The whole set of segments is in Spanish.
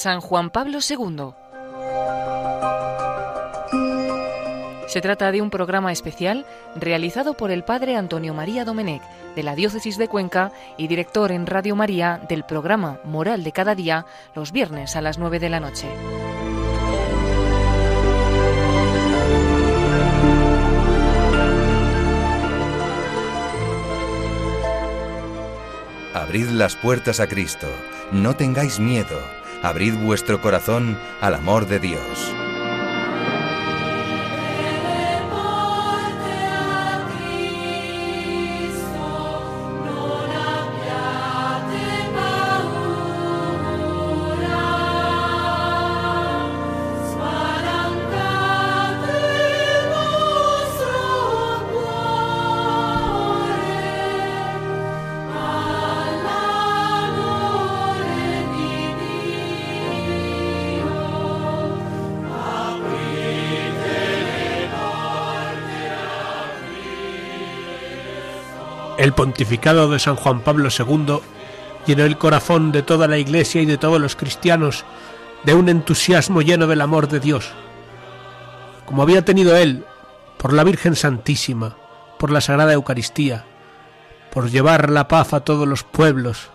San Juan Pablo II. Se trata de un programa especial realizado por el padre Antonio María Domenech de la Diócesis de Cuenca y director en Radio María del programa Moral de cada día los viernes a las 9 de la noche. Abrid las puertas a Cristo, no tengáis miedo abrid vuestro corazón al amor de Dios. Pontificado de San Juan Pablo II llenó el corazón de toda la Iglesia y de todos los cristianos de un entusiasmo lleno del amor de Dios, como había tenido él por la Virgen Santísima, por la Sagrada Eucaristía, por llevar la paz a todos los pueblos,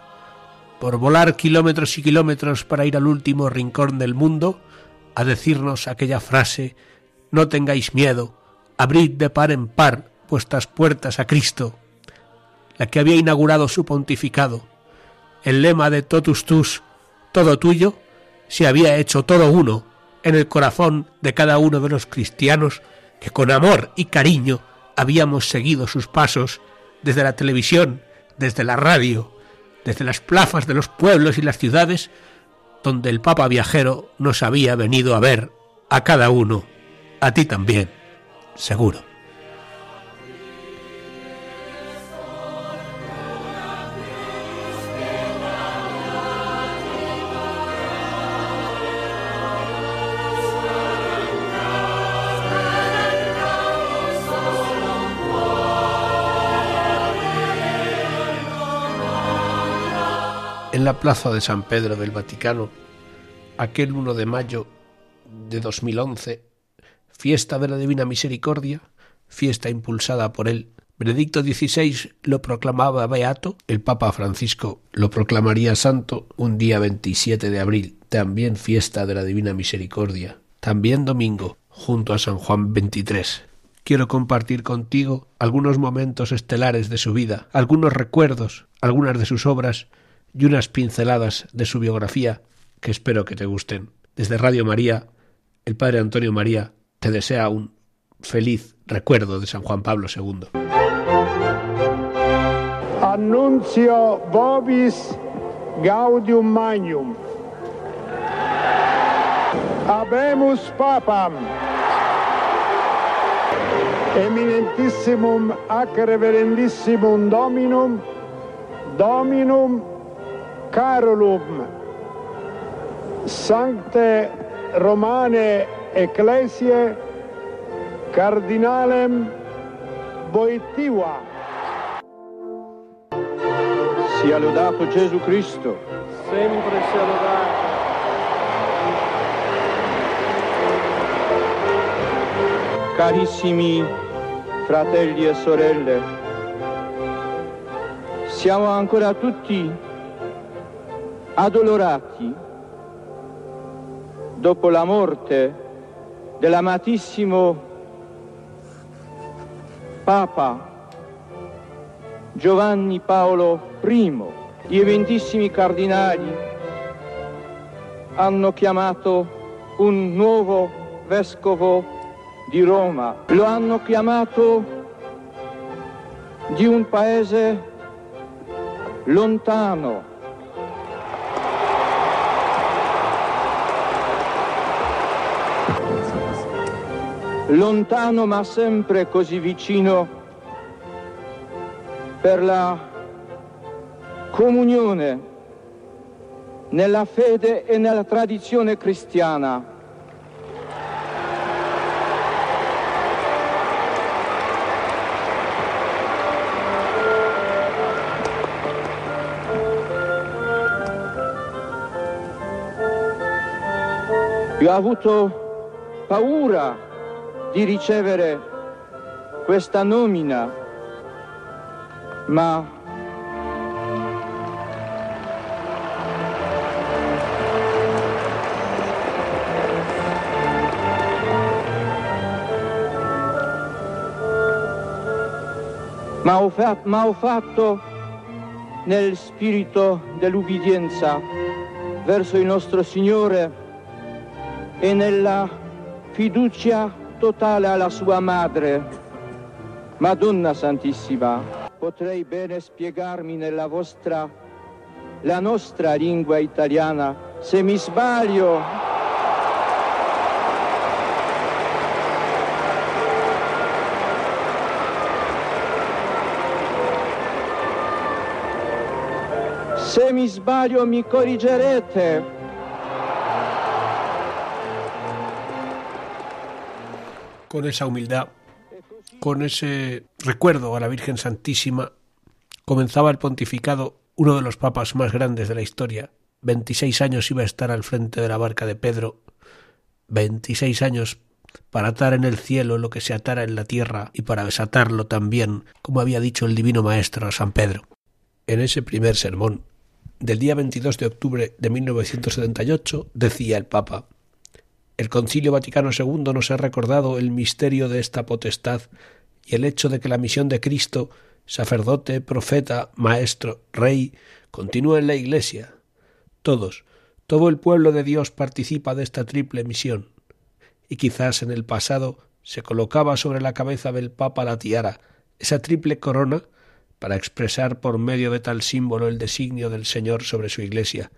por volar kilómetros y kilómetros para ir al último rincón del mundo, a decirnos aquella frase, no tengáis miedo, abrid de par en par vuestras puertas a Cristo, la que había inaugurado su pontificado. El lema de totus tus, todo tuyo, se había hecho todo uno en el corazón de cada uno de los cristianos que con amor y cariño habíamos seguido sus pasos desde la televisión, desde la radio, desde las plazas de los pueblos y las ciudades, donde el Papa viajero nos había venido a ver a cada uno, a ti también, seguro. La plaza de San Pedro del Vaticano, aquel 1 de mayo de 2011, fiesta de la Divina Misericordia, fiesta impulsada por él. Benedicto XVI lo proclamaba beato, el Papa Francisco lo proclamaría santo un día 27 de abril, también fiesta de la Divina Misericordia, también domingo, junto a San Juan 23 quiero compartir contigo algunos momentos estelares de su vida, algunos recuerdos, algunas de sus obras y unas pinceladas de su biografía que espero que te gusten. Desde Radio María, el Padre Antonio María te desea un feliz recuerdo de San Juan Pablo II. Annuncio vobis gaudium magnum. Habemus papam eminentissimum ac reverendissimum dominum dominum Carolum Sancte Romane Ecclesiae Cardinalem Boitiva Sia lodato Gesù Cristo. Sempre sia lodato. Carissimi fratelli e sorelle siamo ancora tutti addolorati dopo la morte dell'amatissimo Papa Giovanni Paolo I, gli eventissimi cardinali hanno chiamato un nuovo vescovo di Roma, lo hanno chiamato di un paese lontano, lontano ma sempre così vicino per la comunione nella fede e nella tradizione cristiana. Io ho avuto paura di ricevere questa nomina, ma ma ho, fa- ma ho fatto nel spirito dell'ubbidienza verso il nostro Signore e nella fiducia totale alla sua madre, Madonna Santissima. Potrei bene spiegarmi nella vostra, la nostra lingua italiana. Se mi sbaglio, Se mi sbaglio mi corrigerete. Con esa humildad, con ese recuerdo a la Virgen Santísima, comenzaba el pontificado uno de los papas más grandes de la historia. 26 años iba a estar al frente de la barca de Pedro, 26 años para atar en el cielo lo que se atara en la tierra y para desatarlo también, como había dicho el divino maestro San Pedro. En ese primer sermón del día 22 de octubre de 1978 decía el Papa El Concilio Vaticano II nos ha recordado el misterio de esta potestad y el hecho de que la misión de Cristo, sacerdote, profeta, maestro, rey, continúa en la Iglesia. Todos, todo el pueblo de Dios participa de esta triple misión. Y quizás en el pasado se colocaba sobre la cabeza del Papa la tiara, esa triple corona para expresar por medio de tal símbolo el designio del Señor sobre su Iglesia,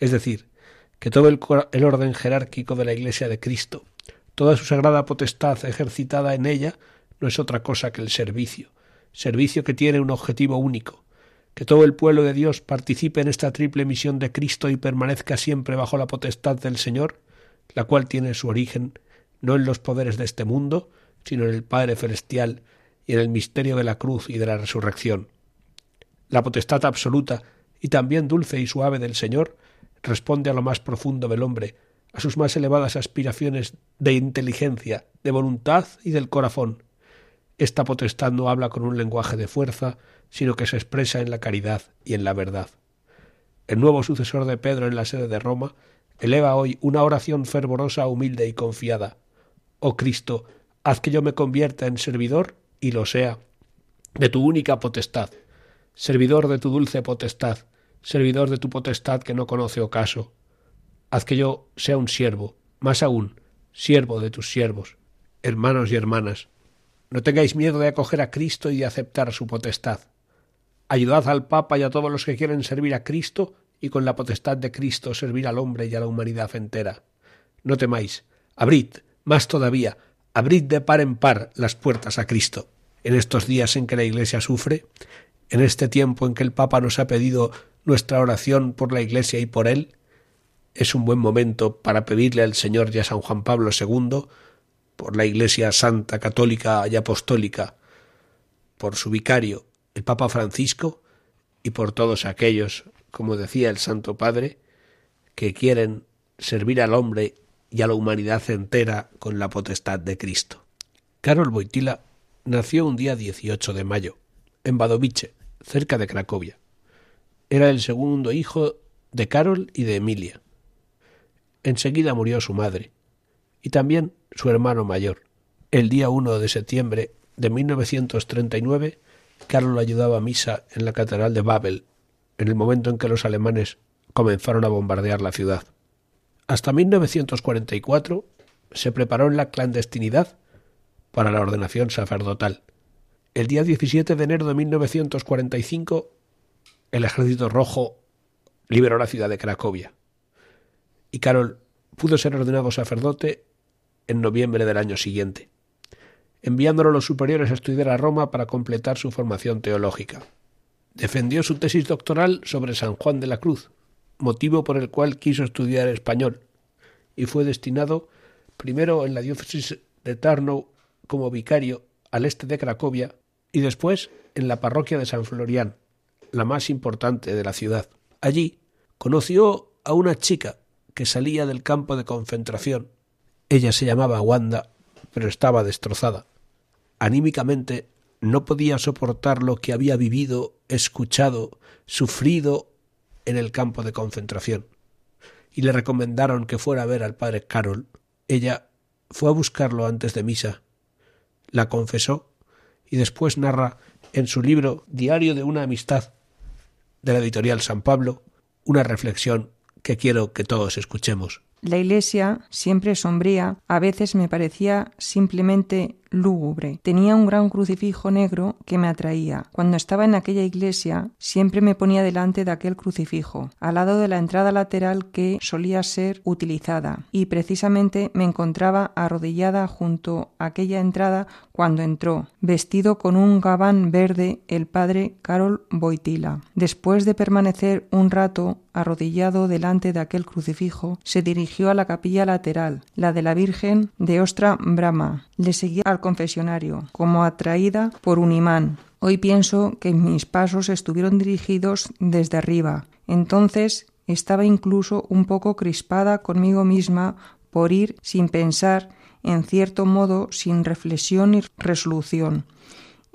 es decir, que todo el, orden jerárquico de la Iglesia de Cristo, toda su sagrada potestad ejercitada en ella, no es otra cosa que el servicio, servicio que tiene un objetivo único, que todo el pueblo de Dios participe en esta triple misión de Cristo y permanezca siempre bajo la potestad del Señor, la cual tiene su origen no en los poderes de este mundo, sino en el Padre Celestial, y en el misterio de la cruz y de la resurrección. La potestad absoluta y también dulce y suave del Señor responde a lo más profundo del hombre, a sus más elevadas aspiraciones de inteligencia, de voluntad y del corazón. Esta potestad no habla con un lenguaje de fuerza, sino que se expresa en la caridad y en la verdad. El nuevo sucesor de Pedro en la sede de Roma eleva hoy una oración fervorosa, humilde y confiada. Oh Cristo, haz que yo me convierta en servidor y lo sea, de tu única potestad, servidor de tu dulce potestad, servidor de tu potestad que no conoce ocaso. Haz que yo sea un siervo, más aún, siervo de tus siervos, hermanos y hermanas. No tengáis miedo de acoger a Cristo y de aceptar su potestad. Ayudad al Papa y a todos los que quieren servir a Cristo y con la potestad de Cristo servir al hombre y a la humanidad entera. No temáis, abrid, más todavía, abrid de par en par las puertas a Cristo. En estos días en que la Iglesia sufre, en este tiempo en que el Papa nos ha pedido nuestra oración por la Iglesia y por Él, es un buen momento para pedirle al Señor y a San Juan Pablo II, por la Iglesia Santa, Católica y Apostólica, por su vicario, el Papa Francisco, y por todos aquellos, como decía el Santo Padre, que quieren servir al hombre y a la humanidad entera con la potestad de Cristo. Karol Wojtyla nació un día 18 de mayo, en Badovice, cerca de Cracovia. Era el segundo hijo de Karol y de Emilia. Enseguida murió su madre, y también su hermano mayor. El día 1 de septiembre de 1939, Karol ayudaba a misa en la catedral de Babel, en el momento en que los alemanes comenzaron a bombardear la ciudad. Hasta 1944 se preparó en la clandestinidad para la ordenación sacerdotal. El día 17 de enero de 1945 el Ejército Rojo liberó la ciudad de Cracovia y Carol pudo ser ordenado sacerdote en noviembre del año siguiente, enviándolo a los superiores a estudiar a Roma para completar su formación teológica. Defendió su tesis doctoral sobre San Juan de la Cruz, motivo por el cual quiso estudiar español, y fue destinado primero en la diócesis de Tarnow como vicario al este de Cracovia y después en la parroquia de San Florián, la más importante de la ciudad. Allí conoció a una chica que salía del campo de concentración. Ella se llamaba Wanda, pero estaba destrozada. Anímicamente no podía soportar lo que había vivido, escuchado, sufrido en el campo de concentración. Y le recomendaron que fuera a ver al padre Carol. Ella fue a buscarlo antes de misa, la confesó y después narra en su libro Diario de una amistad de la editorial San Pablo una reflexión que quiero que todos escuchemos. La iglesia, siempre sombría, a veces me parecía simplemente lúgubre. Tenía un gran crucifijo negro que me atraía. Cuando estaba en aquella iglesia, siempre me ponía delante de aquel crucifijo, al lado de la entrada lateral que solía ser utilizada, y precisamente me encontraba arrodillada junto a aquella entrada cuando entró, vestido con un gabán verde, el padre Carol Boitila. Después de permanecer un rato arrodillado delante de aquel crucifijo, se dirigió a la capilla lateral, la de la Virgen de Ostra Brahma. Le seguía al confesionario, como atraída por un imán. Hoy pienso que mis pasos estuvieron dirigidos desde arriba. Entonces estaba incluso un poco crispada conmigo misma por ir sin pensar, en cierto modo sin reflexión y resolución,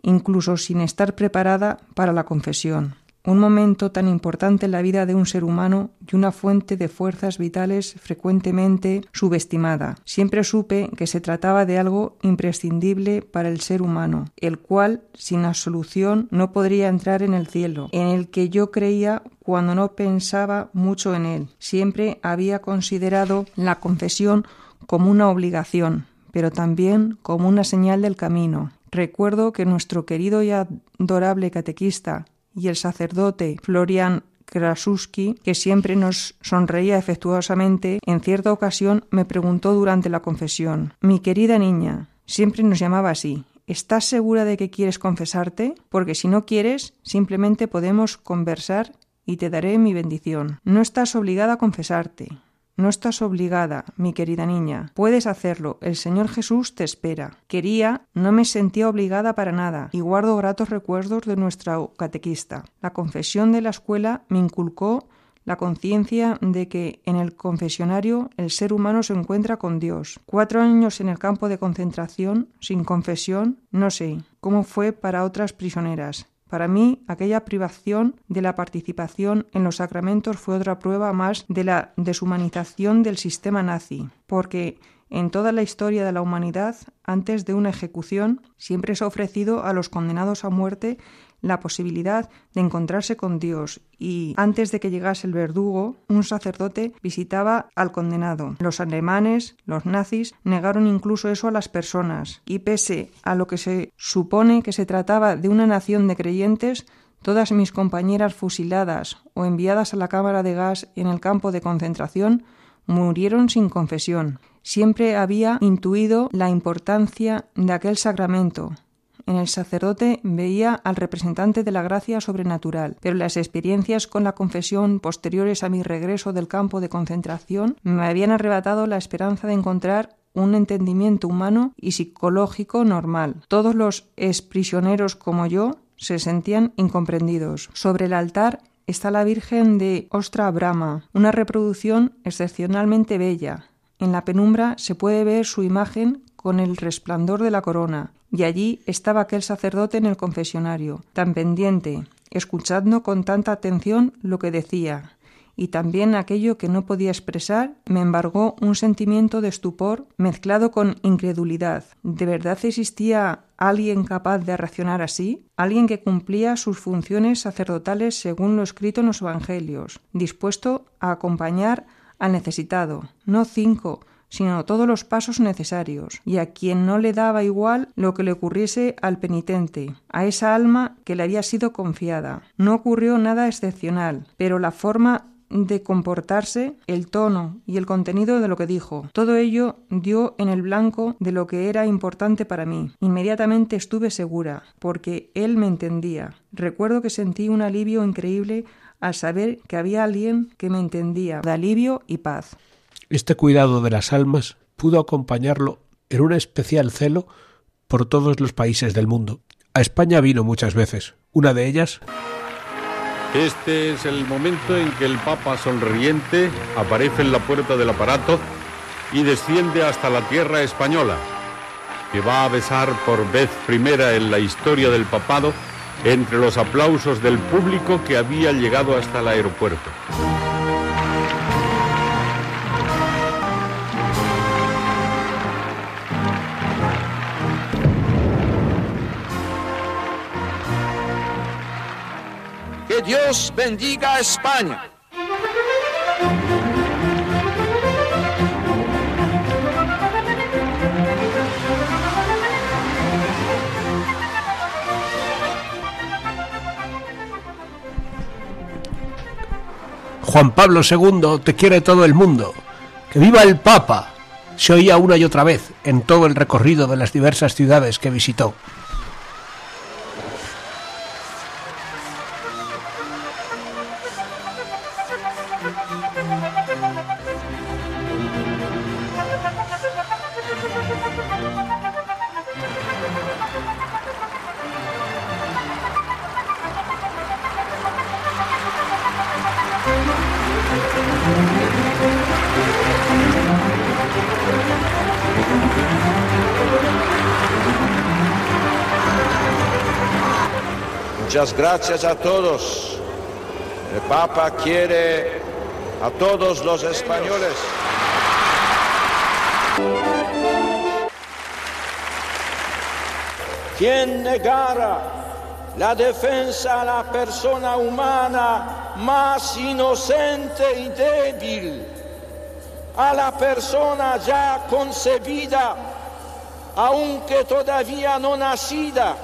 incluso sin estar preparada para la confesión un momento tan importante en la vida de un ser humano y una fuente de fuerzas vitales frecuentemente subestimada. Siempre supe que se trataba de algo imprescindible para el ser humano, el cual, sin absolución, no podría entrar en el cielo, en el que yo creía cuando no pensaba mucho en él. Siempre había considerado la confesión como una obligación, pero también como una señal del camino. Recuerdo que nuestro querido y adorable catequista, y el sacerdote Florian Krasuski, que siempre nos sonreía efectuosamente, en cierta ocasión me preguntó durante la confesión Mi querida niña, siempre nos llamaba así, ¿estás segura de que quieres confesarte? Porque si no quieres, simplemente podemos conversar y te daré mi bendición. No estás obligada a confesarte. No estás obligada, mi querida niña. Puedes hacerlo. El Señor Jesús te espera. Quería, no me sentía obligada para nada, y guardo gratos recuerdos de nuestra catequista. La confesión de la escuela me inculcó la conciencia de que en el confesionario el ser humano se encuentra con Dios. Cuatro años en el campo de concentración, sin confesión, no sé cómo fue para otras prisioneras. Para mí, aquella privación de la participación en los sacramentos fue otra prueba más de la deshumanización del sistema nazi, porque en toda la historia de la humanidad, antes de una ejecución, siempre se ha ofrecido a los condenados a muerte la posibilidad de encontrarse con Dios y antes de que llegase el verdugo, un sacerdote visitaba al condenado. Los alemanes, los nazis, negaron incluso eso a las personas y pese a lo que se supone que se trataba de una nación de creyentes, todas mis compañeras fusiladas o enviadas a la cámara de gas en el campo de concentración murieron sin confesión. Siempre había intuido la importancia de aquel sacramento, en el sacerdote veía al representante de la gracia sobrenatural, pero las experiencias con la confesión posteriores a mi regreso del campo de concentración me habían arrebatado la esperanza de encontrar un entendimiento humano y psicológico normal. Todos los exprisioneros como yo se sentían incomprendidos. Sobre el altar está la Virgen de Ostra Brahma, una reproducción excepcionalmente bella. En la penumbra se puede ver su imagen con el resplandor de la corona, y allí estaba aquel sacerdote en el confesionario, tan pendiente, escuchando con tanta atención lo que decía, y también aquello que no podía expresar me embargó un sentimiento de estupor mezclado con incredulidad. ¿De verdad existía alguien capaz de reaccionar así? Alguien que cumplía sus funciones sacerdotales según lo escrito en los Evangelios, dispuesto a acompañar al necesitado, no cinco, sino todos los pasos necesarios, y a quien no le daba igual lo que le ocurriese al penitente, a esa alma que le había sido confiada. No ocurrió nada excepcional, pero la forma de comportarse, el tono y el contenido de lo que dijo. Todo ello dio en el blanco de lo que era importante para mí. Inmediatamente estuve segura, porque él me entendía. Recuerdo que sentí un alivio increíble al saber que había alguien que me entendía, de alivio y paz. Este cuidado de las almas pudo acompañarlo en un especial celo por todos los países del mundo. A España vino muchas veces. Una de ellas Este es el momento en que el Papa sonriente aparece en la puerta del aparato y desciende hasta la tierra española, que va a besar por vez primera en la historia del papado entre los aplausos del público que había llegado hasta el aeropuerto. Dios bendiga a España. Juan Pablo II te quiere todo el mundo. ¡Que viva el Papa! Se oía una y otra vez en todo el recorrido de las diversas ciudades que visitó. Gracias a todos. El Papa quiere a todos los españoles. Quien negara la defensa a la persona humana más inocente y débil, a la persona ya concebida, aunque todavía no nacida,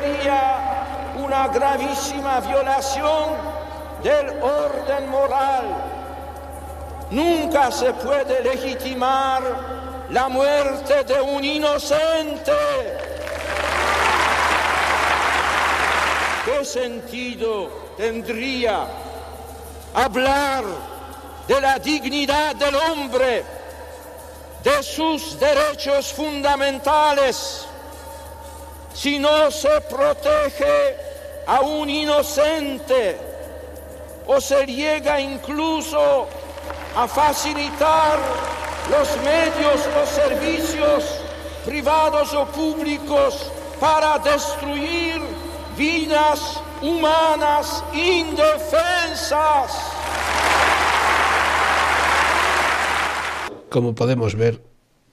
cometería una gravísima violación del orden moral. Nunca se puede legitimar la muerte de un inocente. ¿Qué sentido tendría hablar de la dignidad del hombre, de sus derechos fundamentales? Si no se protege a un inocente o se llega incluso a facilitar los medios o servicios privados o públicos para destruir vidas humanas indefensas. Como podemos ver,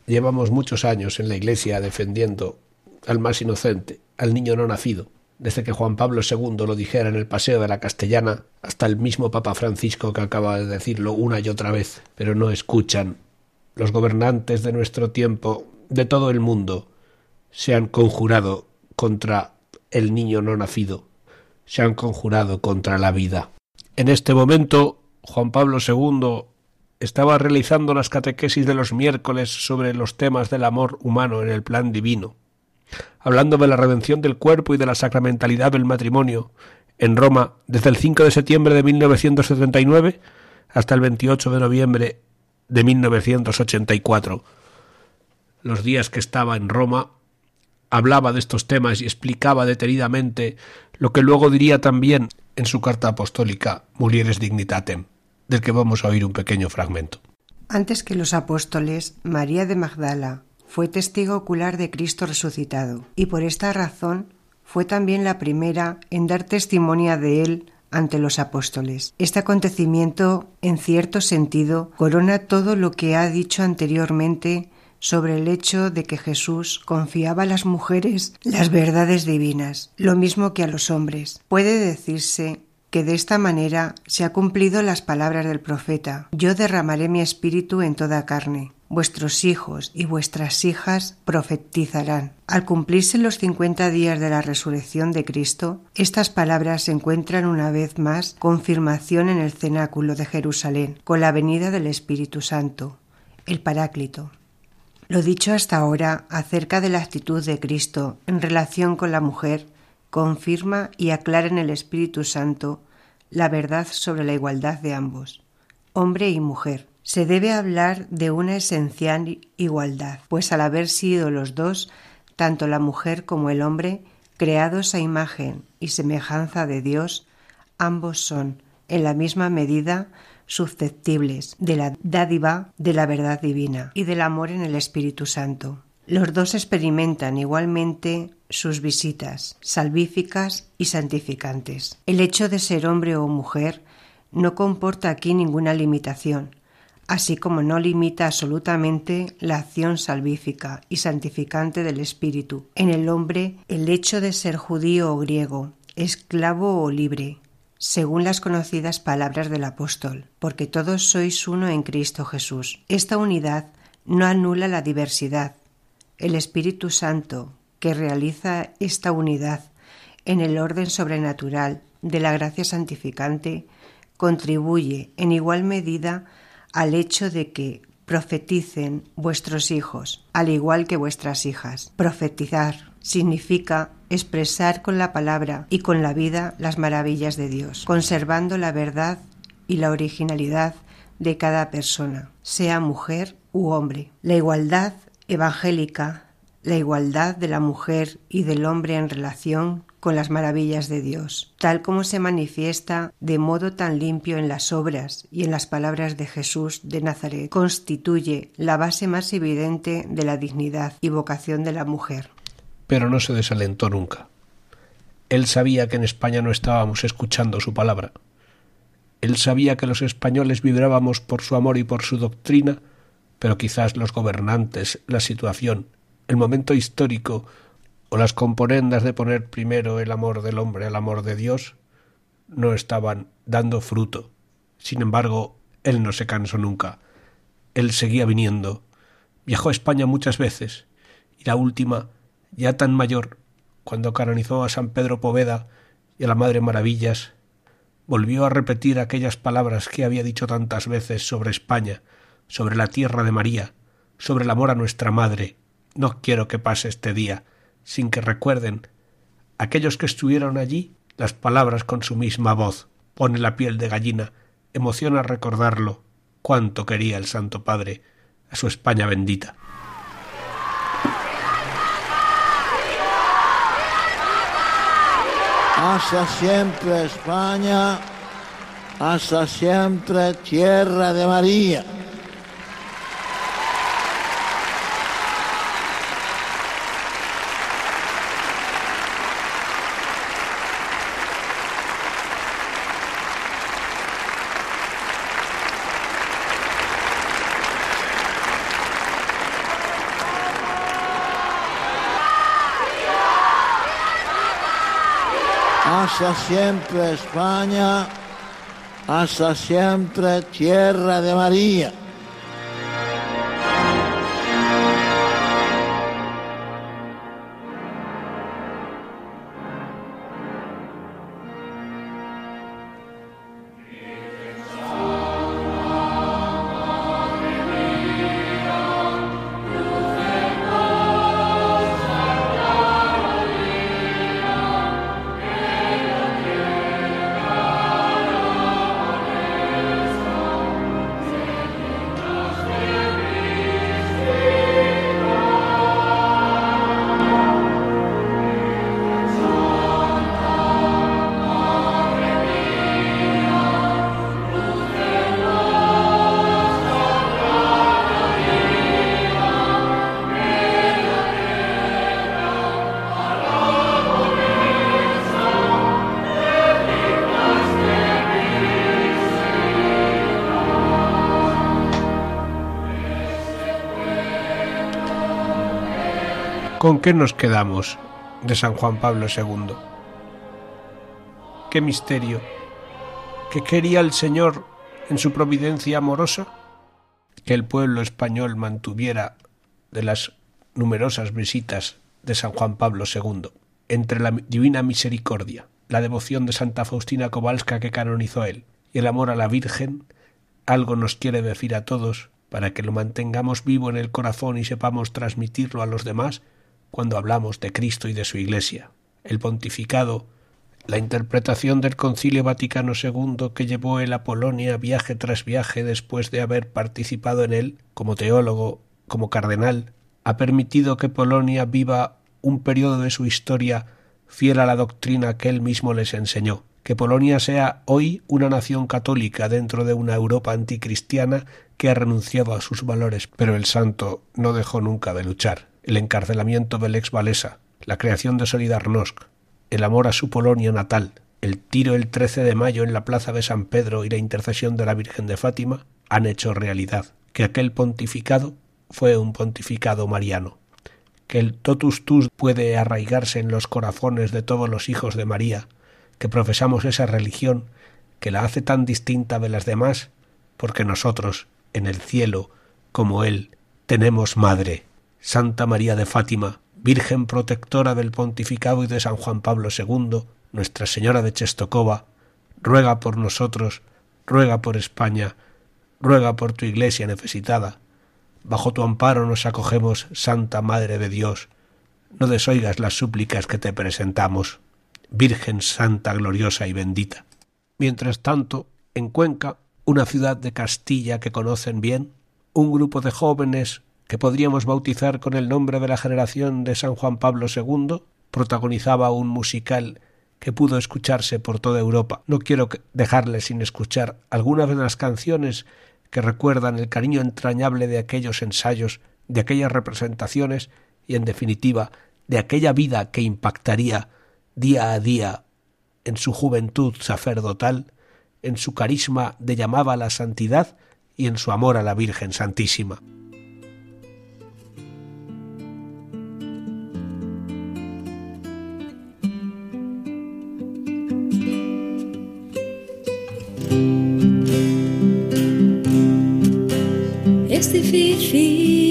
llevamos muchos años en la Iglesia defendiendo al más inocente, al niño no nacido, desde que Juan Pablo II lo dijera en el Paseo de la Castellana, hasta el mismo Papa Francisco que acaba de decirlo una y otra vez, pero no escuchan. Los gobernantes de nuestro tiempo, de todo el mundo, se han conjurado contra el niño no nacido, se han conjurado contra la vida. En este momento, Juan Pablo II estaba realizando las catequesis de los miércoles sobre los temas del amor humano en el plan divino hablando de la redención del cuerpo y de la sacramentalidad del matrimonio, en Roma desde el 5 de septiembre de 1979 hasta el 28 de noviembre de 1984. Los días que estaba en Roma hablaba de estos temas y explicaba detenidamente lo que luego diría también en su carta apostólica Mulieres Dignitatem, del que vamos a oír un pequeño fragmento. Antes que los apóstoles, María de Magdala, fue testigo ocular de Cristo resucitado, y por esta razón fue también la primera en dar testimonio de él ante los apóstoles. Este acontecimiento, en cierto sentido, corona todo lo que ha dicho anteriormente sobre el hecho de que Jesús confiaba a las mujeres las verdades divinas, lo mismo que a los hombres. Puede decirse que de esta manera se ha cumplido las palabras del profeta Yo derramaré mi espíritu en toda carne vuestros hijos y vuestras hijas profetizarán. Al cumplirse los cincuenta días de la resurrección de Cristo, estas palabras encuentran una vez más confirmación en el cenáculo de Jerusalén, con la venida del Espíritu Santo, el Paráclito. Lo dicho hasta ahora acerca de la actitud de Cristo en relación con la mujer confirma y aclara en el Espíritu Santo la verdad sobre la igualdad de ambos, hombre y mujer, se debe hablar de una esencial igualdad, pues al haber sido los dos tanto la mujer como el hombre, creados a imagen y semejanza de Dios, ambos son, en la misma medida, susceptibles de la dádiva de la verdad divina y del amor en el Espíritu Santo. Los dos experimentan igualmente sus visitas salvíficas y santificantes. El hecho de ser hombre o mujer no comporta aquí ninguna limitación, así como no limita absolutamente la acción salvífica y santificante del Espíritu. En el hombre, el hecho de ser judío o griego, esclavo o libre, según las conocidas palabras del apóstol, porque todos sois uno en Cristo Jesús. Esta unidad no anula la diversidad. El Espíritu Santo, que realiza esta unidad en el orden sobrenatural de la gracia santificante, contribuye en igual medida al hecho de que profeticen vuestros hijos, al igual que vuestras hijas. Profetizar significa expresar con la palabra y con la vida las maravillas de Dios, conservando la verdad y la originalidad de cada persona, sea mujer u hombre. La igualdad evangélica, la igualdad de la mujer y del hombre en relación con las maravillas de Dios, tal como se manifiesta de modo tan limpio en las obras y en las palabras de Jesús de Nazaret, constituye la base más evidente de la dignidad y vocación de la mujer pero no se desalentó nunca. Él sabía que en España no estábamos escuchando su palabra. Él sabía que los españoles vibrábamos por su amor y por su doctrina, pero quizás los gobernantes, la situación, el momento histórico o las componendas de poner primero el amor del hombre al amor de Dios no estaban dando fruto. Sin embargo, él no se cansó nunca. Él seguía viniendo. Viajó a España muchas veces y la última ya tan mayor, cuando canonizó a San Pedro Poveda y a la Madre Maravillas, volvió a repetir aquellas palabras que había dicho tantas veces sobre España, sobre la tierra de María, sobre el amor a nuestra Madre. No quiero que pase este día sin que recuerden aquellos que estuvieron allí las palabras con su misma voz. Pone la piel de gallina, emociona recordarlo. Cuánto quería el Santo Padre a su España bendita. hasta siempre España, hasta siempre tierra de María. Hasta siempre España, hasta siempre tierra de María. ¿Con qué nos quedamos de San Juan Pablo II? ¿Qué misterio? ¿Qué quería el Señor en su providencia amorosa? Que el pueblo español mantuviera de las numerosas visitas de San Juan Pablo II, entre la divina misericordia, la devoción de Santa Faustina Kowalska que canonizó él, y el amor a la Virgen, algo nos quiere decir a todos para que lo mantengamos vivo en el corazón y sepamos transmitirlo a los demás cuando hablamos de Cristo y de su Iglesia. El pontificado, la interpretación del Concilio Vaticano II que llevó él a Polonia viaje tras viaje después de haber participado en él como teólogo, como cardenal, ha permitido que Polonia viva un periodo de su historia fiel a la doctrina que él mismo les enseñó. Que Polonia sea hoy una nación católica dentro de una Europa anticristiana que ha renunciado a sus valores. Pero el santo no dejó nunca de luchar. El encarcelamiento del ex Valesa, la creación de Solidarnosc, el amor a su Polonia natal, el tiro el 13 de mayo en la plaza de San Pedro y la intercesión de la Virgen de Fátima han hecho realidad que aquel pontificado fue un pontificado mariano, que el totus tus puede arraigarse en los corazones de todos los hijos de María, que profesamos esa religión que la hace tan distinta de las demás, porque nosotros, en el cielo, como Él, tenemos Madre, Santa María de Fátima, Virgen protectora del pontificado y de San Juan Pablo II, Nuestra Señora de Chestokova, ruega por nosotros, ruega por España, ruega por tu Iglesia necesitada. Bajo tu amparo nos acogemos, Santa Madre de Dios. No desoigas las súplicas que te presentamos, Virgen Santa, gloriosa y bendita. Mientras tanto, en Cuenca, una ciudad de Castilla que conocen bien, un grupo de jóvenes que podríamos bautizar con el nombre de la generación de San Juan Pablo II, protagonizaba un musical que pudo escucharse por toda Europa. No quiero dejarle sin escuchar algunas de las canciones que recuerdan el cariño entrañable de aquellos ensayos, de aquellas representaciones y, en definitiva, de aquella vida que impactaría día a día en su juventud sacerdotal, en su carisma de llamaba a la santidad y en su amor a la Virgen Santísima. Es difícil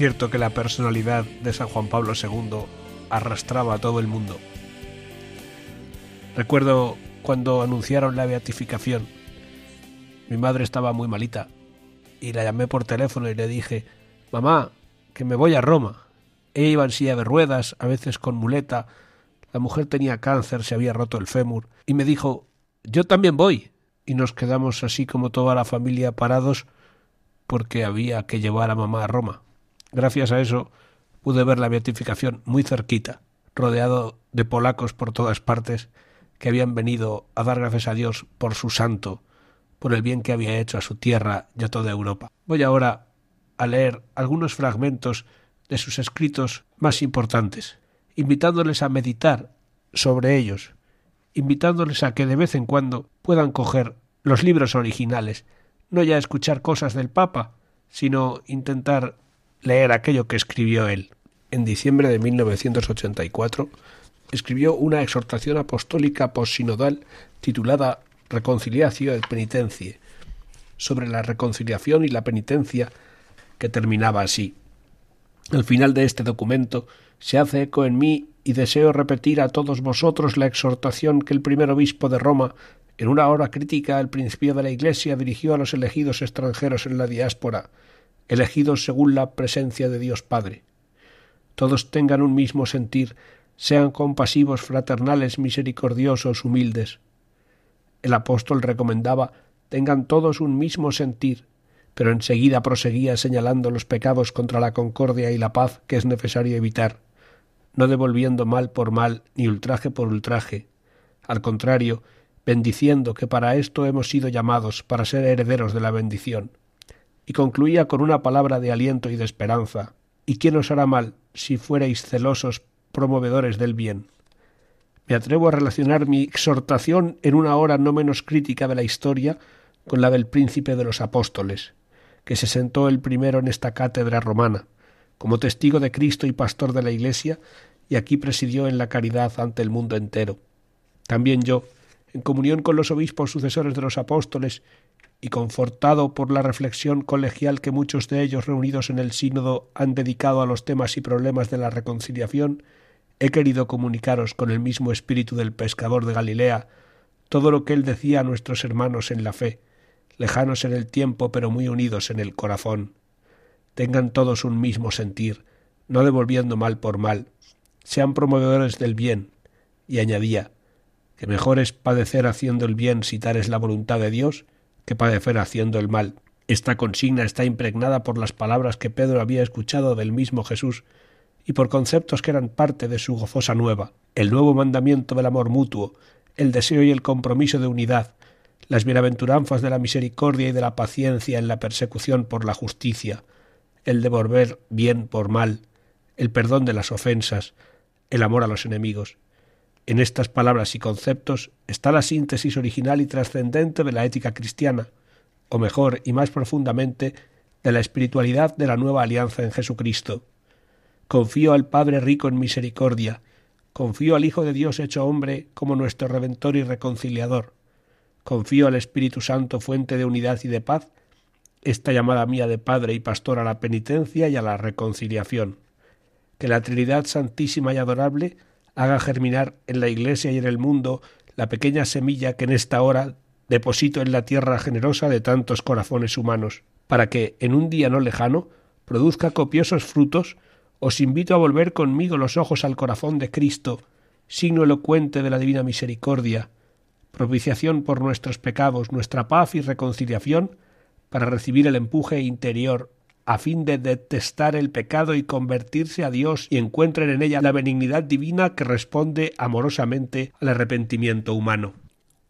cierto que la personalidad de San Juan Pablo II arrastraba a todo el mundo. Recuerdo cuando anunciaron la beatificación, mi madre estaba muy malita y la llamé por teléfono y le dije, mamá, que me voy a Roma. Ella iba en silla de ruedas, a veces con muleta, La mujer tenía cáncer, se había roto el fémur, y me dijo Yo también voy. Y nos quedamos así como toda la familia parados porque había que llevar a mamá a Roma. Gracias a eso pude ver la beatificación muy cerquita, rodeado de polacos por todas partes que habían venido a dar gracias a Dios por su santo, por el bien que había hecho a su tierra y a toda Europa. Voy ahora a leer algunos fragmentos de sus escritos más importantes, invitándoles a meditar sobre ellos, invitándoles a que de vez en cuando puedan coger los libros originales, no ya escuchar cosas del Papa, sino intentar leer aquello que escribió él. En diciembre de 1984 escribió una exhortación apostólica postsinodal titulada Reconciliatio et Penitencie, sobre la reconciliación y la penitencia, que terminaba así. Al final de este documento se hace eco en mí y deseo repetir a todos vosotros la exhortación que el primer obispo de Roma, en una hora crítica al principio de la Iglesia, dirigió a los elegidos extranjeros en la diáspora, elegidos según la presencia de Dios Padre. Todos tengan un mismo sentir, sean compasivos, fraternales, misericordiosos, humildes. El apóstol recomendaba tengan todos un mismo sentir, pero enseguida proseguía señalando los pecados contra la concordia y la paz que es necesario evitar, no devolviendo mal por mal ni ultraje por ultraje. Al contrario, bendiciendo que para esto hemos sido llamados, para ser herederos de la bendición. Y concluía con una palabra de aliento y de esperanza. ¿Y quién os hará mal si fuerais celosos promovedores del bien? Me atrevo a relacionar mi exhortación en una hora no menos crítica de la historia con la del príncipe de los apóstoles, que se sentó el primero en esta cátedra romana, como testigo de Cristo y pastor de la Iglesia, y aquí presidió en la caridad ante el mundo entero. También yo, en comunión con los obispos sucesores de los apóstoles, y confortado por la reflexión colegial que muchos de ellos reunidos en el sínodo han dedicado a los temas y problemas de la reconciliación, he querido comunicaros con el mismo espíritu del pescador de Galilea todo lo que él decía a nuestros hermanos en la fe, lejanos en el tiempo pero muy unidos en el corazón. Tengan todos un mismo sentir, no devolviendo mal por mal, sean promovedores del bien, y añadía que mejor es padecer haciendo el bien si tal es la voluntad de Dios, que padecer haciendo el mal. Esta consigna está impregnada por las palabras que Pedro había escuchado del mismo Jesús y por conceptos que eran parte de su gozosa nueva, el nuevo mandamiento del amor mutuo, el deseo y el compromiso de unidad, las bienaventuranzas de la misericordia y de la paciencia en la persecución por la justicia, el devolver bien por mal, el perdón de las ofensas, el amor a los enemigos. En estas palabras y conceptos está la síntesis original y trascendente de la ética cristiana, o mejor y más profundamente, de la espiritualidad de la nueva alianza en Jesucristo. Confío al Padre rico en misericordia, confío al Hijo de Dios hecho hombre como nuestro Redentor y Reconciliador, confío al Espíritu Santo fuente de unidad y de paz, esta llamada mía de Padre y Pastor a la penitencia y a la reconciliación. Que la Trinidad Santísima y Adorable haga germinar en la Iglesia y en el mundo la pequeña semilla que en esta hora deposito en la tierra generosa de tantos corazones humanos, para que, en un día no lejano, produzca copiosos frutos, os invito a volver conmigo los ojos al corazón de Cristo, signo elocuente de la divina misericordia, propiciación por nuestros pecados, nuestra paz y reconciliación, para recibir el empuje interior a fin de detestar el pecado y convertirse a Dios y encuentren en ella la benignidad divina que responde amorosamente al arrepentimiento humano.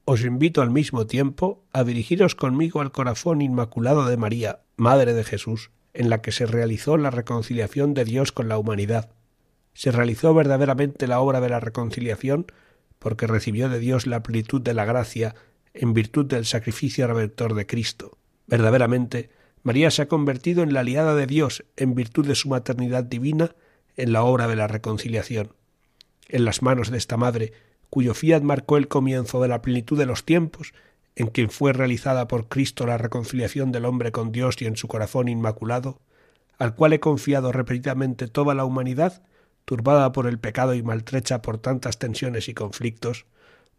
Os invito al mismo tiempo a dirigiros conmigo al corazón inmaculado de María, Madre de Jesús, en la que se realizó la reconciliación de Dios con la humanidad. Se realizó verdaderamente la obra de la reconciliación porque recibió de Dios la plenitud de la gracia en virtud del sacrificio redentor de Cristo. Verdaderamente, María se ha convertido en la aliada de Dios en virtud de su maternidad divina en la obra de la reconciliación. En las manos de esta madre, cuyo fiat marcó el comienzo de la plenitud de los tiempos, en quien fue realizada por Cristo la reconciliación del hombre con Dios y en su corazón inmaculado, al cual he confiado repetidamente toda la humanidad, turbada por el pecado y maltrecha por tantas tensiones y conflictos,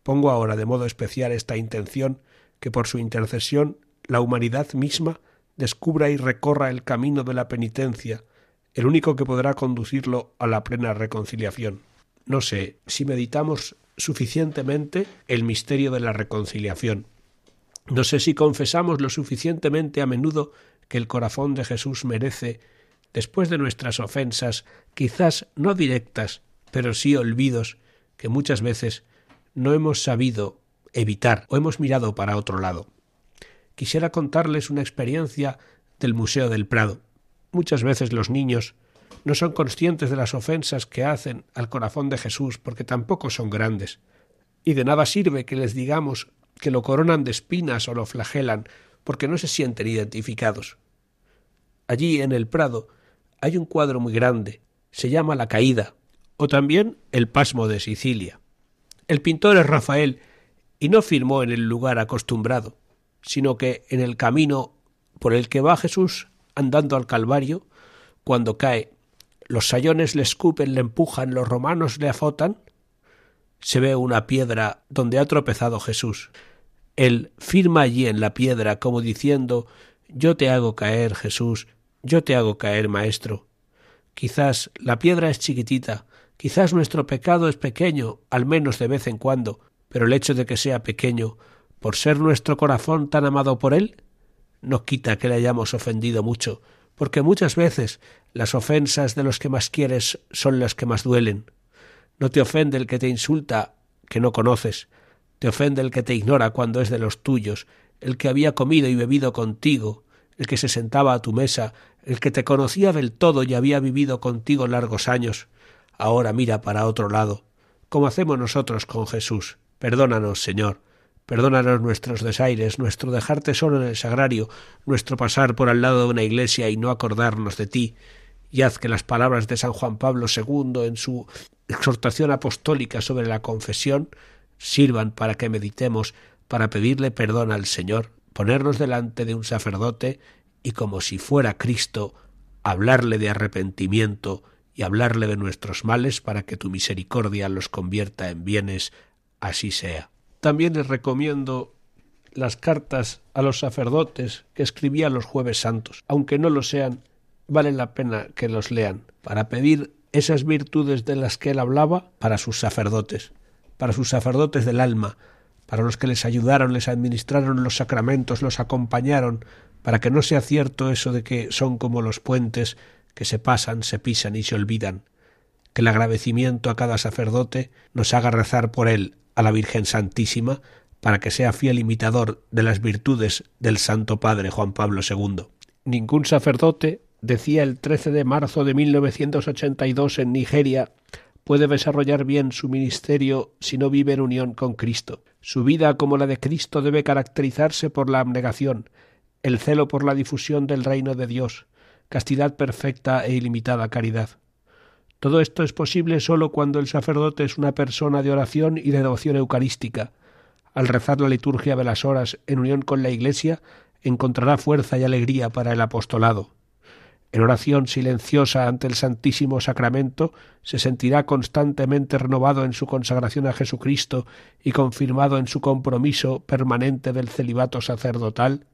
pongo ahora de modo especial esta intención que por su intercesión la humanidad misma descubra y recorra el camino de la penitencia, el único que podrá conducirlo a la plena reconciliación. no sé si meditamos suficientemente el misterio de la reconciliación. No sé si confesamos lo suficientemente a menudo que el corazón de Jesús merece, después de nuestras ofensas, quizás no directas, pero sí olvidos, que muchas veces no hemos sabido evitar o hemos mirado para otro lado. Quisiera contarles una experiencia del Museo del Prado. Muchas veces los niños no son conscientes de las ofensas que hacen al corazón de Jesús porque tampoco son grandes. Y de nada sirve que les digamos que lo coronan de espinas o lo flagelan porque no se sienten identificados. Allí en el Prado hay un cuadro muy grande, se llama La Caída, o también El Pasmo de Sicilia. El pintor es Rafael y no firmó en el lugar acostumbrado, sino que en el camino por el que va Jesús andando al Calvario, cuando cae, los sayones le escupen, le empujan, los romanos le azotan, se ve una piedra donde ha tropezado Jesús. Él firma allí en la piedra como diciendo Yo te hago caer, Jesús, yo te hago caer, Maestro. Quizás la piedra es chiquitita, quizás nuestro pecado es pequeño, al menos de vez en cuando, pero el hecho de que sea pequeño, por ser nuestro corazón tan amado por Él, no quita que le hayamos ofendido mucho, porque muchas veces las ofensas de los que más quieres son las que más duelen. No te ofende el que te insulta, que no conoces, te ofende el que te ignora cuando es de los tuyos, el que había comido y bebido contigo, el que se sentaba a tu mesa, el que te conocía del todo y había vivido contigo largos años. Ahora mira para otro lado, como hacemos nosotros con Jesús. Perdónanos, Señor, Perdónanos nuestros desaires, nuestro dejarte solo en el sagrario, nuestro pasar por al lado de una iglesia y no acordarnos de ti, y haz que las palabras de San Juan Pablo II en su exhortación apostólica sobre la confesión sirvan para que meditemos, para pedirle perdón al Señor, ponernos delante de un sacerdote y como si fuera Cristo, hablarle de arrepentimiento y hablarle de nuestros males para que tu misericordia los convierta en bienes, así sea. También les recomiendo las cartas a los sacerdotes que escribía los jueves santos. Aunque no lo sean, vale la pena que los lean para pedir esas virtudes de las que él hablaba para sus sacerdotes, para sus sacerdotes del alma, para los que les ayudaron, les administraron los sacramentos, los acompañaron, para que no sea cierto eso de que son como los puentes que se pasan, se pisan y se olvidan, que el agradecimiento a cada sacerdote nos haga rezar por él a la Virgen Santísima para que sea fiel imitador de las virtudes del Santo Padre Juan Pablo II. Ningún sacerdote, decía el 13 de marzo de 1982 en Nigeria, puede desarrollar bien su ministerio si no vive en unión con Cristo. Su vida como la de Cristo debe caracterizarse por la abnegación, el celo por la difusión del reino de Dios, castidad perfecta e ilimitada caridad. Todo esto es posible sólo cuando el sacerdote es una persona de oración y de devoción eucarística. Al rezar la liturgia de las horas en unión con la Iglesia, encontrará fuerza y alegría para el apostolado. En oración silenciosa ante el Santísimo Sacramento se sentirá constantemente renovado en su consagración a Jesucristo y confirmado en su compromiso permanente del celibato sacerdotal.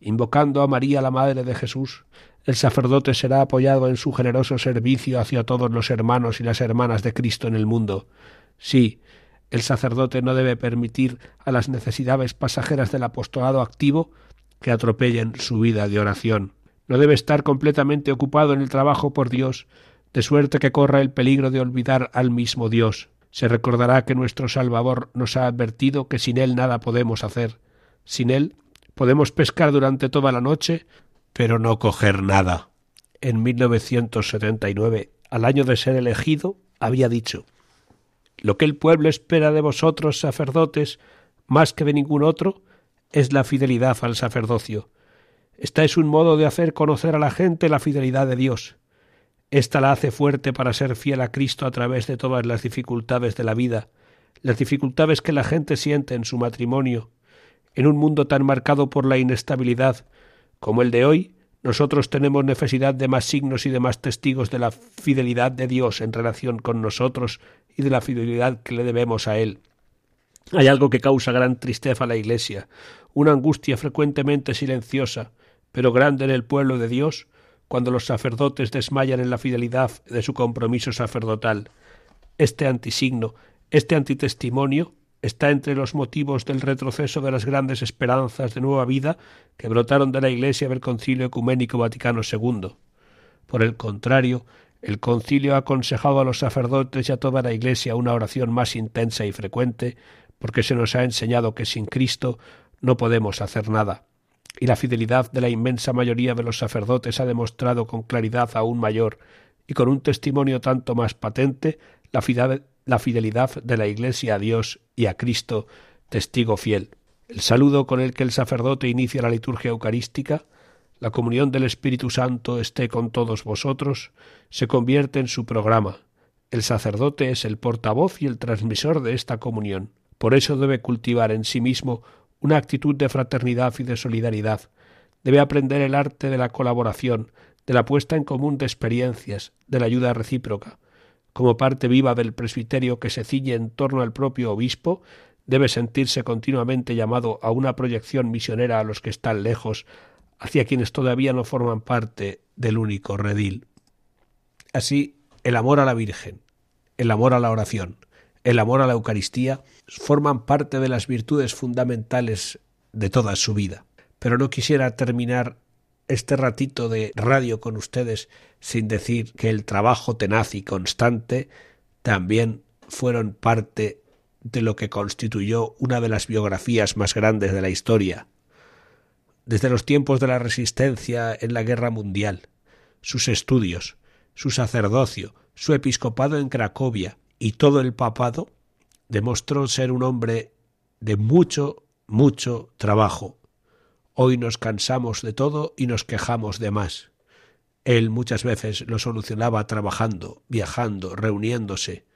Invocando a María la Madre de Jesús, el sacerdote será apoyado en su generoso servicio hacia todos los hermanos y las hermanas de Cristo en el mundo. Sí, el sacerdote no debe permitir a las necesidades pasajeras del apostolado activo que atropellen su vida de oración. No debe estar completamente ocupado en el trabajo por Dios, de suerte que corra el peligro de olvidar al mismo Dios. Se recordará que nuestro Salvador nos ha advertido que sin Él nada podemos hacer. Sin Él podemos pescar durante toda la noche, pero no coger nada. En 1979, al año de ser elegido, había dicho Lo que el pueblo espera de vosotros, sacerdotes, más que de ningún otro, es la fidelidad al sacerdocio. Esta es un modo de hacer conocer a la gente la fidelidad de Dios. Esta la hace fuerte para ser fiel a Cristo a través de todas las dificultades de la vida, las dificultades que la gente siente en su matrimonio, en un mundo tan marcado por la inestabilidad, como el de hoy, nosotros tenemos necesidad de más signos y de más testigos de la fidelidad de Dios en relación con nosotros y de la fidelidad que le debemos a Él. Hay algo que causa gran tristeza a la Iglesia, una angustia frecuentemente silenciosa, pero grande en el pueblo de Dios, cuando los sacerdotes desmayan en la fidelidad de su compromiso sacerdotal. Este antisigno, este antitestimonio, está entre los motivos del retroceso de las grandes esperanzas de nueva vida que brotaron de la Iglesia del Concilio Ecuménico Vaticano II. Por el contrario, el concilio ha aconsejado a los sacerdotes y a toda la Iglesia una oración más intensa y frecuente, porque se nos ha enseñado que sin Cristo no podemos hacer nada. Y la fidelidad de la inmensa mayoría de los sacerdotes ha demostrado con claridad aún mayor y con un testimonio tanto más patente la fidelidad de la Iglesia a Dios y a Cristo, testigo fiel. El saludo con el que el sacerdote inicia la liturgia eucarística, la comunión del Espíritu Santo esté con todos vosotros, se convierte en su programa. El sacerdote es el portavoz y el transmisor de esta comunión. Por eso debe cultivar en sí mismo una actitud de fraternidad y de solidaridad. Debe aprender el arte de la colaboración, de la puesta en común de experiencias, de la ayuda recíproca. Como parte viva del presbiterio que se ciñe en torno al propio obispo, debe sentirse continuamente llamado a una proyección misionera a los que están lejos, hacia quienes todavía no forman parte del único redil. Así, el amor a la Virgen, el amor a la oración, el amor a la Eucaristía forman parte de las virtudes fundamentales de toda su vida. Pero no quisiera terminar este ratito de radio con ustedes sin decir que el trabajo tenaz y constante también fueron parte de lo que constituyó una de las biografías más grandes de la historia. Desde los tiempos de la resistencia en la guerra mundial, sus estudios, su sacerdocio, su episcopado en Cracovia y todo el papado, demostró ser un hombre de mucho, mucho trabajo. Hoy nos cansamos de todo y nos quejamos de más. Él muchas veces lo solucionaba trabajando, viajando, reuniéndose.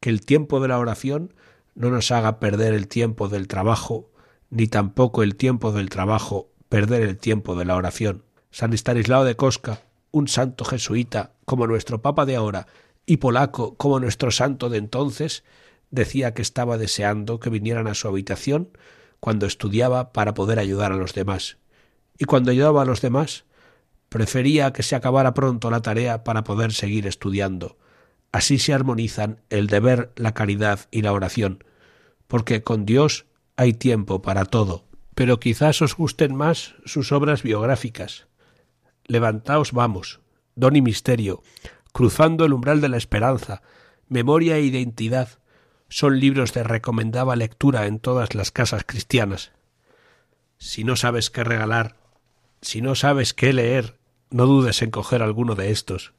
Que el tiempo de la oración no nos haga perder el tiempo del trabajo, ni tampoco el tiempo del trabajo perder el tiempo de la oración. San Estanislao de Cosca, un santo jesuita como nuestro Papa de ahora y polaco como nuestro santo de entonces, decía que estaba deseando que vinieran a su habitación cuando estudiaba para poder ayudar a los demás. Y cuando ayudaba a los demás, prefería que se acabara pronto la tarea para poder seguir estudiando. Así se armonizan el deber, la caridad y la oración, porque con Dios hay tiempo para todo. Pero quizás os gusten más sus obras biográficas. Levantaos vamos, Don y Misterio, Cruzando el umbral de la esperanza, Memoria e identidad, son libros de recomendada lectura en todas las casas cristianas. Si no sabes qué regalar, si no sabes qué leer, no dudes en coger alguno de estos.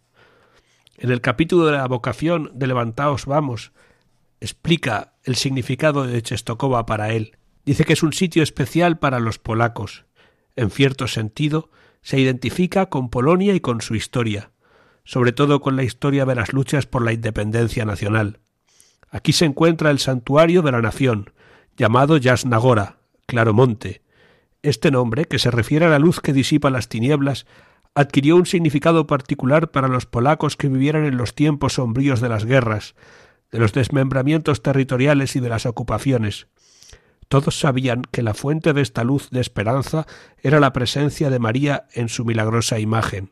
En el capítulo de la vocación de Levantaos vamos, explica el significado de Chestokova para él. Dice que es un sitio especial para los polacos. En cierto sentido, se identifica con Polonia y con su historia, sobre todo con la historia de las luchas por la independencia nacional. Aquí se encuentra el santuario de la nación, llamado Jasnagora, Claromonte. Este nombre, que se refiere a la luz que disipa las tinieblas, adquirió un significado particular para los polacos que vivieran en los tiempos sombríos de las guerras, de los desmembramientos territoriales y de las ocupaciones. Todos sabían que la fuente de esta luz de esperanza era la presencia de María en su milagrosa imagen.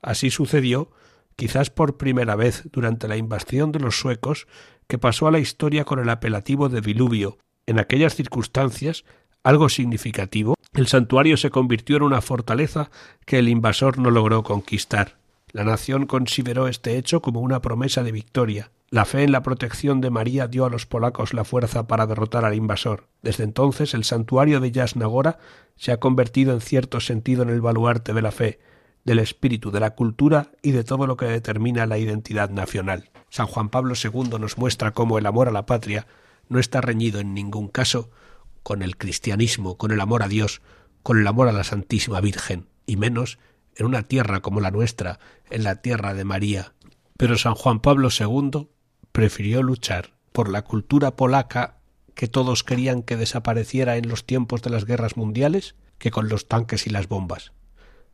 Así sucedió, quizás por primera vez durante la invasión de los suecos, que pasó a la historia con el apelativo de Viluvio. En aquellas circunstancias, algo significativo, el santuario se convirtió en una fortaleza que el invasor no logró conquistar. La nación consideró este hecho como una promesa de victoria. La fe en la protección de María dio a los polacos la fuerza para derrotar al invasor. Desde entonces el santuario de Jasnagora se ha convertido en cierto sentido en el baluarte de la fe, del espíritu, de la cultura y de todo lo que determina la identidad nacional. San Juan Pablo II nos muestra cómo el amor a la patria no está reñido en ningún caso con el cristianismo, con el amor a Dios, con el amor a la Santísima Virgen, y menos en una tierra como la nuestra, en la tierra de María. Pero San Juan Pablo II prefirió luchar por la cultura polaca que todos querían que desapareciera en los tiempos de las guerras mundiales que con los tanques y las bombas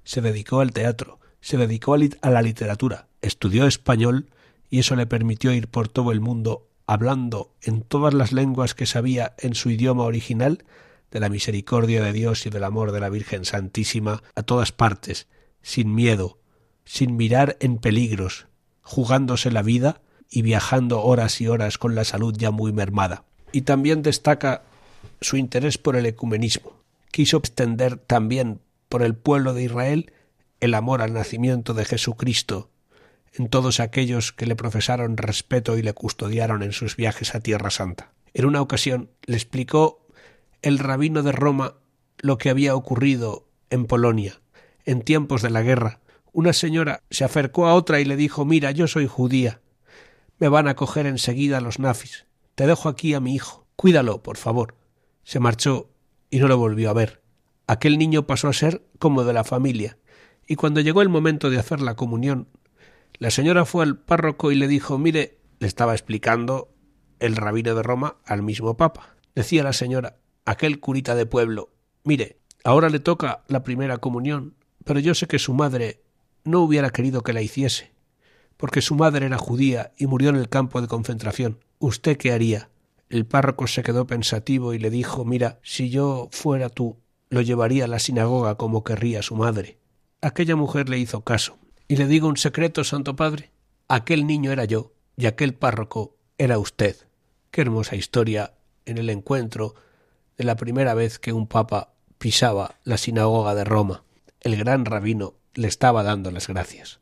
se dedicó al teatro, se dedicó a la literatura, estudió español y eso le permitió ir por todo el mundo hablando en todas las lenguas que sabía en su idioma original de la misericordia de Dios y del amor de la Virgen Santísima a todas partes, sin miedo, sin mirar en peligros, jugándose la vida y viajando horas y horas con la salud ya muy mermada. Y también destaca su interés por el ecumenismo. Quiso extender también por el pueblo de Israel el amor al nacimiento de Jesucristo en todos aquellos que le profesaron respeto y le custodiaron en sus viajes a Tierra Santa. En una ocasión le explicó el rabino de Roma lo que había ocurrido en Polonia, en tiempos de la guerra. Una señora se acercó a otra y le dijo Mira, yo soy judía. Me van a coger enseguida los nazis. Te dejo aquí a mi hijo. Cuídalo, por favor. Se marchó y no lo volvió a ver. Aquel niño pasó a ser como de la familia, y cuando llegó el momento de hacer la comunión, la señora fue al párroco y le dijo Mire, le estaba explicando el rabino de Roma al mismo papa. Decía la señora, aquel curita de pueblo, mire, ahora le toca la primera comunión, pero yo sé que su madre no hubiera querido que la hiciese, porque su madre era judía y murió en el campo de concentración. ¿Usted qué haría? El párroco se quedó pensativo y le dijo Mira, si yo fuera tú, lo llevaría a la sinagoga como querría su madre. Aquella mujer le hizo caso. Y le digo un secreto, Santo Padre. Aquel niño era yo y aquel párroco era usted. Qué hermosa historia en el encuentro de la primera vez que un papa pisaba la sinagoga de Roma. El gran rabino le estaba dando las gracias.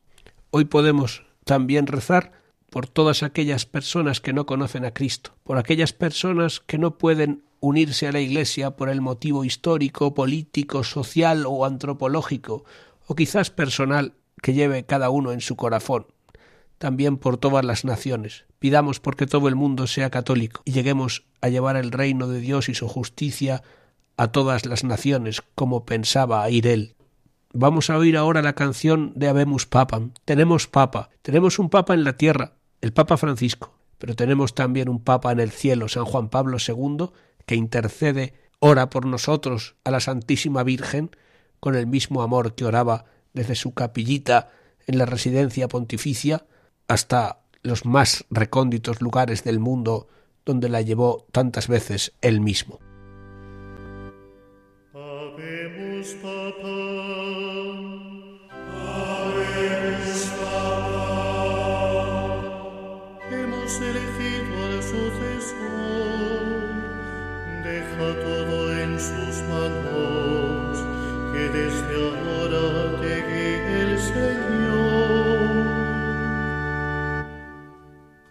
Hoy podemos también rezar por todas aquellas personas que no conocen a Cristo, por aquellas personas que no pueden unirse a la Iglesia por el motivo histórico, político, social o antropológico, o quizás personal que lleve cada uno en su corazón. También por todas las naciones. Pidamos porque todo el mundo sea católico y lleguemos a llevar el reino de Dios y su justicia a todas las naciones, como pensaba ir él. Vamos a oír ahora la canción de Habemus Papam. Tenemos papa, tenemos un papa en la tierra, el Papa Francisco, pero tenemos también un papa en el cielo, San Juan Pablo II, que intercede, ora por nosotros a la Santísima Virgen, con el mismo amor que oraba desde su capillita en la residencia pontificia hasta los más recónditos lugares del mundo donde la llevó tantas veces él mismo.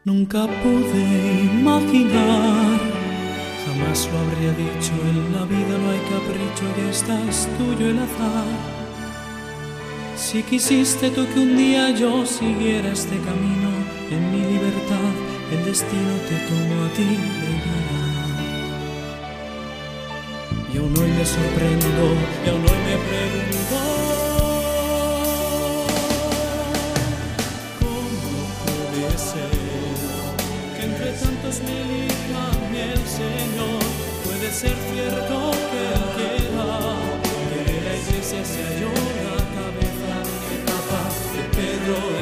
Nunca pude imaginar, jamás lo habría dicho, en la vida no hay capricho y estás tuyo el azar. Si quisiste tú que un día yo siguiera este camino, en mi libertad el destino te tomó a ti de Y aún hoy me sorprendo, y aún hoy me pregunto. Entre tantos me elija a mí el Señor? Puede ser cierto que Él quiera que la iglesia sea yo la cabeza, el Papa, de Pedro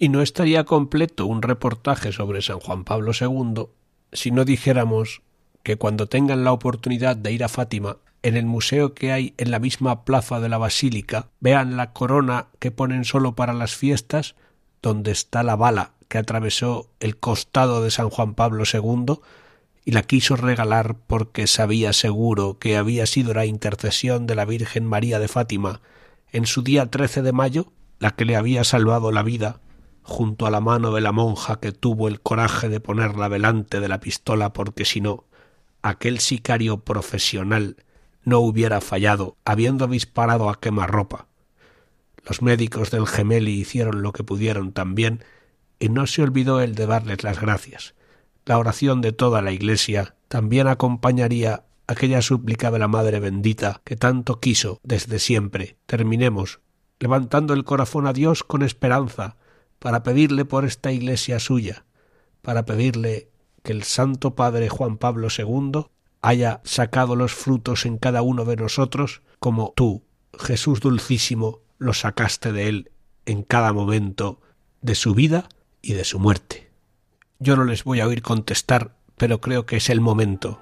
Y no estaría completo un reportaje sobre San Juan Pablo II si no dijéramos que cuando tengan la oportunidad de ir a Fátima, en el museo que hay en la misma plaza de la Basílica, vean la corona que ponen solo para las fiestas, donde está la bala que atravesó el costado de San Juan Pablo II y la quiso regalar porque sabía seguro que había sido la intercesión de la Virgen María de Fátima en su día 13 de mayo la que le había salvado la vida, junto a la mano de la monja que tuvo el coraje de ponerla delante de la pistola porque si no, aquel sicario profesional no hubiera fallado habiendo disparado a quemarropa. Los médicos del Gemeli hicieron lo que pudieron también y no se olvidó el de darles las gracias. La oración de toda la Iglesia también acompañaría aquella súplica de la Madre bendita que tanto quiso desde siempre. Terminemos levantando el corazón a Dios con esperanza para pedirle por esta Iglesia suya, para pedirle que el Santo Padre Juan Pablo II haya sacado los frutos en cada uno de nosotros, como tú, Jesús dulcísimo, lo sacaste de él en cada momento de su vida y de su muerte. Yo no les voy a oír contestar, pero creo que es el momento.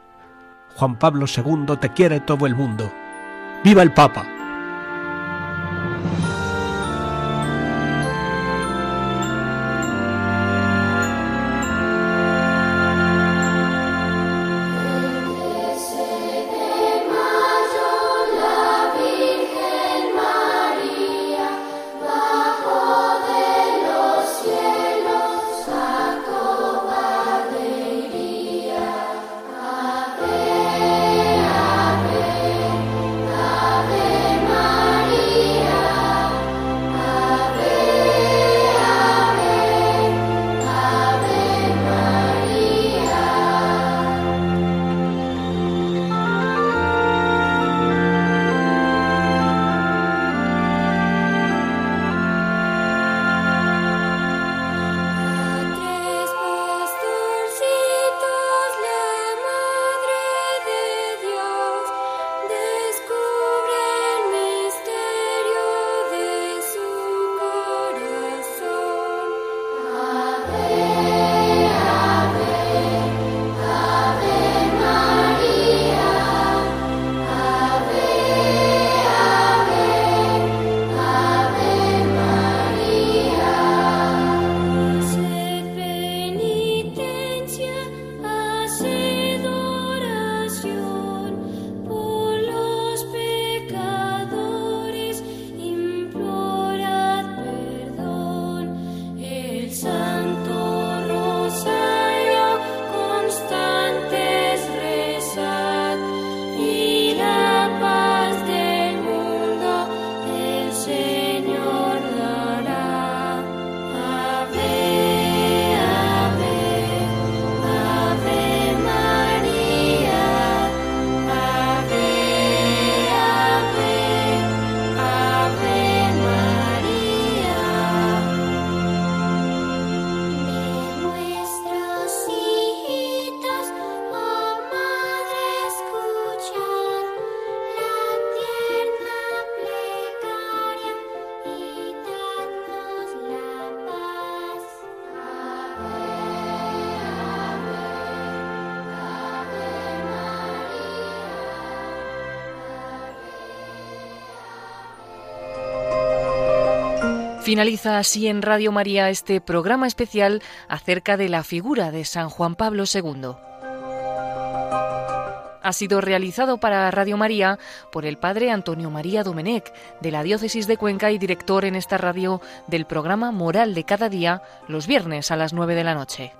Juan Pablo II te quiere todo el mundo. ¡Viva el Papa! Finaliza así en Radio María este programa especial acerca de la figura de San Juan Pablo II. Ha sido realizado para Radio María por el padre Antonio María Domenech, de la Diócesis de Cuenca y director en esta radio del programa Moral de cada día, los viernes a las 9 de la noche.